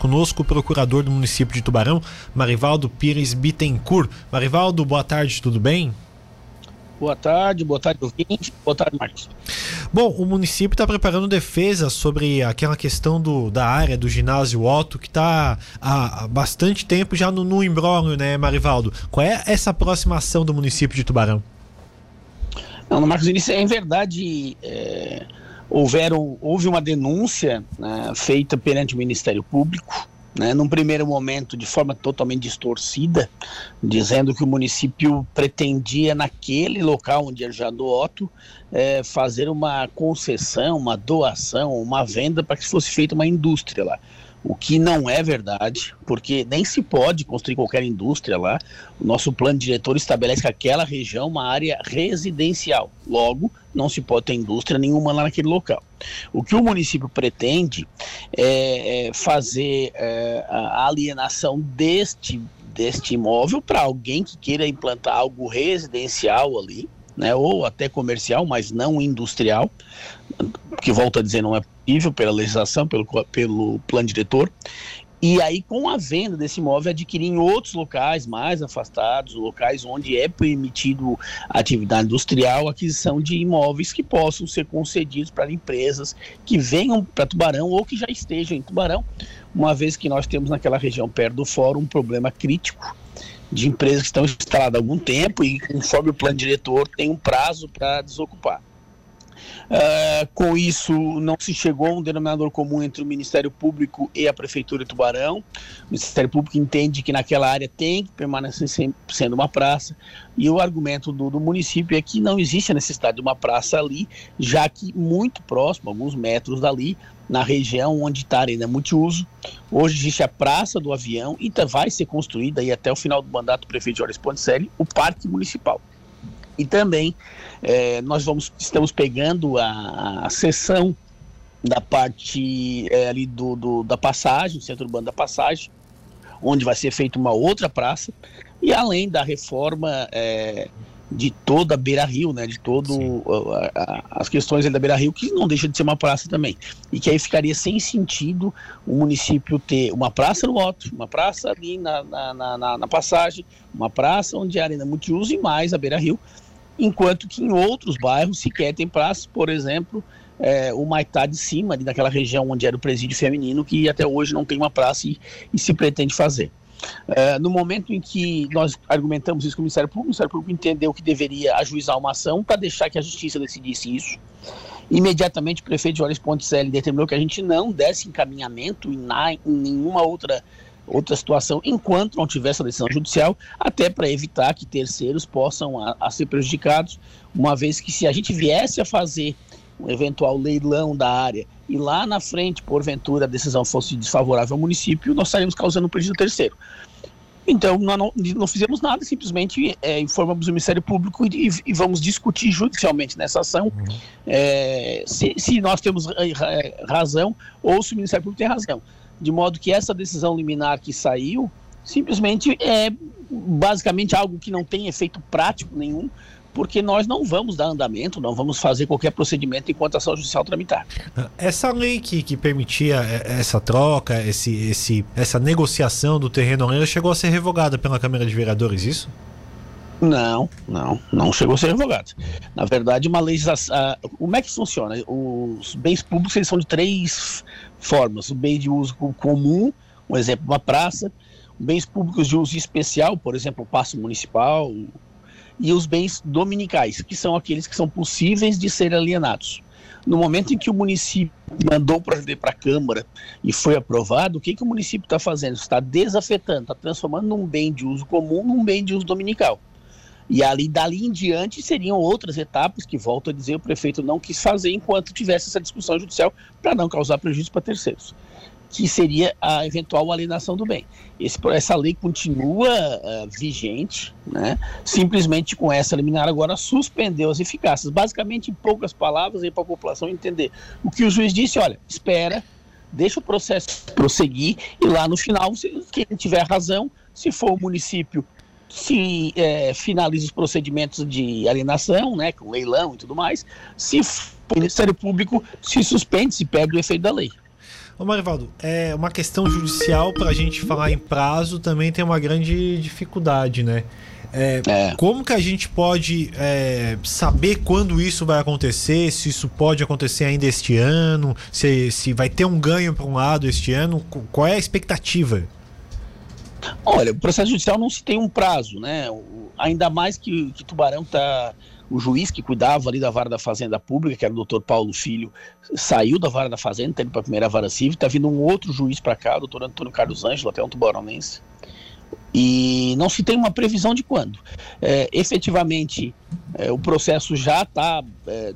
Conosco o procurador do município de Tubarão, Marivaldo Pires Bittencourt. Marivaldo, boa tarde, tudo bem? Boa tarde, boa tarde, ouvinte. Boa tarde, Marcos. Bom, o município está preparando defesa sobre aquela questão do, da área do ginásio Otto, que está há, há, bastante tempo já no, no imbróglio, né, Marivaldo? Qual é essa próxima ação do município de Tubarão? Não, Marcos, isso é em verdade. É houveram, houve uma denúncia né, feita perante o Ministério Público, né, num primeiro momento de forma totalmente distorcida, dizendo que o município pretendia naquele local onde é já do Otto é, fazer uma concessão, uma doação, uma venda para que fosse feita uma indústria lá o que não é verdade, porque nem se pode construir qualquer indústria lá. O nosso plano diretor estabelece que aquela região é uma área residencial. Logo, não se pode ter indústria nenhuma lá naquele local. O que o município pretende é, é fazer é, a alienação deste, deste imóvel para alguém que queira implantar algo residencial ali, né, ou até comercial, mas não industrial, que volto a dizer, não é possível pela legislação, pelo, pelo plano diretor. E aí, com a venda desse imóvel, adquirir em outros locais mais afastados, locais onde é permitido atividade industrial, aquisição de imóveis que possam ser concedidos para empresas que venham para Tubarão ou que já estejam em Tubarão, uma vez que nós temos naquela região perto do fórum um problema crítico de empresas que estão instaladas há algum tempo e, conforme o plano diretor, tem um prazo para desocupar. Uh, com isso, não se chegou a um denominador comum entre o Ministério Público e a Prefeitura de Tubarão. O Ministério Público entende que naquela área tem que permanecer sendo uma praça, e o argumento do, do município é que não existe a necessidade de uma praça ali, já que muito próximo, alguns metros dali, na região onde está a arena multiuso. Hoje existe a Praça do Avião e vai ser construída até o final do mandato do prefeito Jorge Ponticelli o Parque Municipal. E também é, nós vamos, estamos pegando a, a sessão da parte é, ali do, do, da passagem, centro urbano da passagem, onde vai ser feita uma outra praça, e além da reforma é, de toda a Beira Rio, né, de todo a, a, as questões da Beira Rio, que não deixa de ser uma praça também. E que aí ficaria sem sentido o município ter uma praça no Otto, uma praça ali na, na, na, na passagem, uma praça onde a arena multiuso e mais a Beira Rio enquanto que em outros bairros sequer tem praças, por exemplo, é, o Maitá de cima, ali naquela região onde era o presídio feminino, que até hoje não tem uma praça e, e se pretende fazer. É, no momento em que nós argumentamos isso com o Ministério Público, o Ministério Público entendeu que deveria ajuizar uma ação para deixar que a Justiça decidisse isso. Imediatamente o prefeito Jorge Ponticelli determinou que a gente não desse encaminhamento em, na, em nenhuma outra outra situação enquanto não tiver essa decisão judicial, até para evitar que terceiros possam a, a ser prejudicados, uma vez que se a gente viesse a fazer um eventual leilão da área e lá na frente, porventura, a decisão fosse desfavorável ao município, nós estaríamos causando um prejuízo terceiro. Então, nós não, não fizemos nada, simplesmente é, informamos o Ministério Público e, e, vamos discutir judicialmente nessa ação uhum. é, se, se, nós temos razão ou se o Ministério Público tem razão de modo que essa decisão liminar que saiu simplesmente é basicamente algo que não tem efeito prático nenhum, porque nós não vamos dar andamento, não vamos fazer qualquer procedimento enquanto a ação judicial tramitar. Essa lei que, que permitia essa troca, esse, esse, essa negociação do terreno, ela chegou a ser revogada pela Câmara de Vereadores, isso? Não, não, não chegou a ser revogada. Na verdade, uma legislação. Como é que funciona? Os bens públicos eles são de três formas: o bem de uso comum, um exemplo, uma praça, bens públicos de uso especial, por exemplo, o passo municipal, e os bens dominicais, que são aqueles que são possíveis de serem alienados. No momento em que o município mandou para a Câmara e foi aprovado, o que, que o município está fazendo? Está desafetando, está transformando num bem de uso comum num bem de uso dominical. E ali, dali em diante, seriam outras etapas que, volto a dizer, o prefeito não quis fazer enquanto tivesse essa discussão judicial para não causar prejuízo para terceiros, que seria a eventual alienação do bem. Esse, essa lei continua uh, vigente, né? simplesmente com essa liminar agora suspendeu as eficácias. Basicamente, em poucas palavras, para a população entender. O que o juiz disse, olha, espera, deixa o processo prosseguir e lá no final, quem tiver razão, se for o município se é, finaliza os procedimentos de alienação, né, com leilão e tudo mais, se o Ministério Público se suspende, se perde o efeito da lei. Ô Marivaldo, é uma questão judicial para a gente falar em prazo também tem uma grande dificuldade, né? É, é. Como que a gente pode é, saber quando isso vai acontecer? Se isso pode acontecer ainda este ano? Se, se vai ter um ganho para um lado este ano? Qual é a expectativa? Olha, o processo judicial não se tem um prazo, né? Ainda mais que, que Tubarão está o juiz que cuidava ali da vara da Fazenda Pública, que era o doutor Paulo Filho, saiu da vara da Fazenda, está indo para a primeira vara civil, está vindo um outro juiz para cá, o doutor Antônio Carlos Ângelo, até um tubaronense, e não se tem uma previsão de quando. É, efetivamente, é, o processo já está é,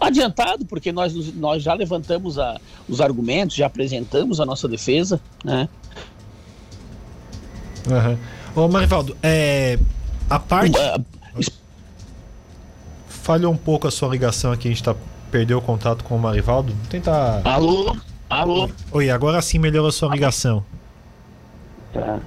adiantado, porque nós, nós já levantamos a, os argumentos, já apresentamos a nossa defesa. Né? Uhum. Ô, Marivaldo, é, a parte. Falhou um pouco a sua ligação aqui, a gente tá, perdeu o contato com o Marivaldo. Vou tentar. Alô? Alô? Oi, agora sim melhorou a sua ligação. Tá.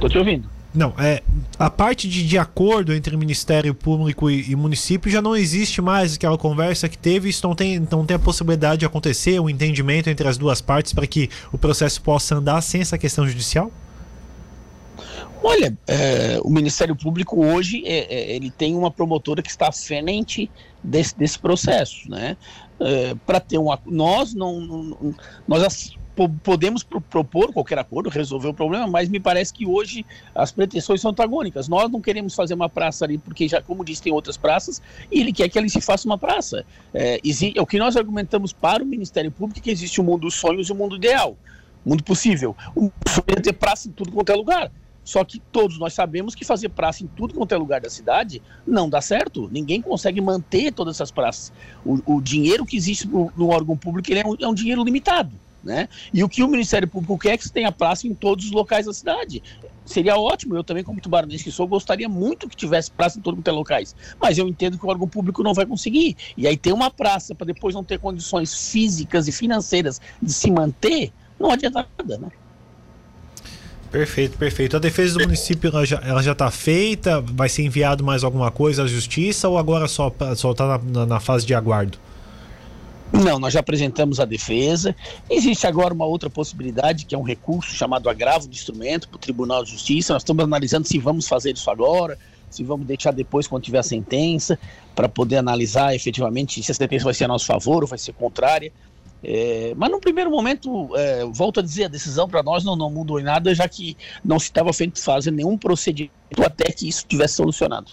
Tô te ouvindo. Não, é a parte de, de acordo entre Ministério Público e, e, município já não existe mais aquela conversa que teve, isso não tem, não tem a possibilidade de acontecer, um entendimento entre as duas partes para que o processo possa andar sem essa questão judicial? Olha, é, o Ministério Público hoje é, é, ele tem uma promotora que está à frente desse, desse processo, né? É, para ter um nós não, não nós podemos propor qualquer acordo, resolver o problema, mas me parece que hoje as pretensões são antagônicas. Nós não queremos fazer uma praça ali, porque já, como disse, tem outras praças, e ele quer que ali se faça uma praça. É, é o que nós argumentamos para o Ministério Público que existe o mundo dos sonhos e o mundo ideal, o mundo possível. O sonho é ter praça em tudo quanto é lugar. Só que todos nós sabemos que fazer praça em tudo quanto é lugar da cidade não dá certo. Ninguém consegue manter todas essas praças. O, o dinheiro que existe no, no órgão público é um, é um dinheiro limitado. Né? E o que o Ministério Público quer é que se tenha praça em todos os locais da cidade. Seria ótimo, eu também, como tubaronense que sou, gostaria muito que tivesse praça em todos os locais. Mas eu entendo que o órgão público não vai conseguir. E aí ter uma praça para depois não ter condições físicas e financeiras de se manter, não adianta nada, né? Perfeito, perfeito. A defesa do município ela já, ela já tá feita? Vai ser enviado mais alguma coisa à justiça ou agora só só está na, na fase de aguardo? Não, nós já apresentamos a defesa. Existe agora uma outra possibilidade, que é um recurso chamado agravo de instrumento para o Tribunal de Justiça. Nós estamos analisando se vamos fazer isso agora, se vamos deixar depois quando tiver a sentença, para poder analisar efetivamente se a sentença vai ser a nosso favor ou vai ser contrária. É, mas no primeiro momento, é, volto a dizer, a decisão para nós não, não mudou em nada, já que não se estava feito fazer nenhum procedimento até que isso tivesse solucionado.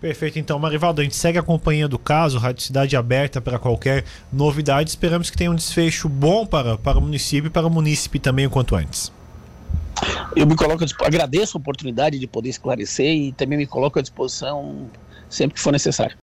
Perfeito, então, Marivaldo, a gente segue acompanhando o caso, Rádio Cidade aberta para qualquer novidade. Esperamos que tenha um desfecho bom para, para o município e para o munícipe também o quanto antes. Eu me coloco, agradeço a oportunidade de poder esclarecer e também me coloco à disposição sempre que for necessário.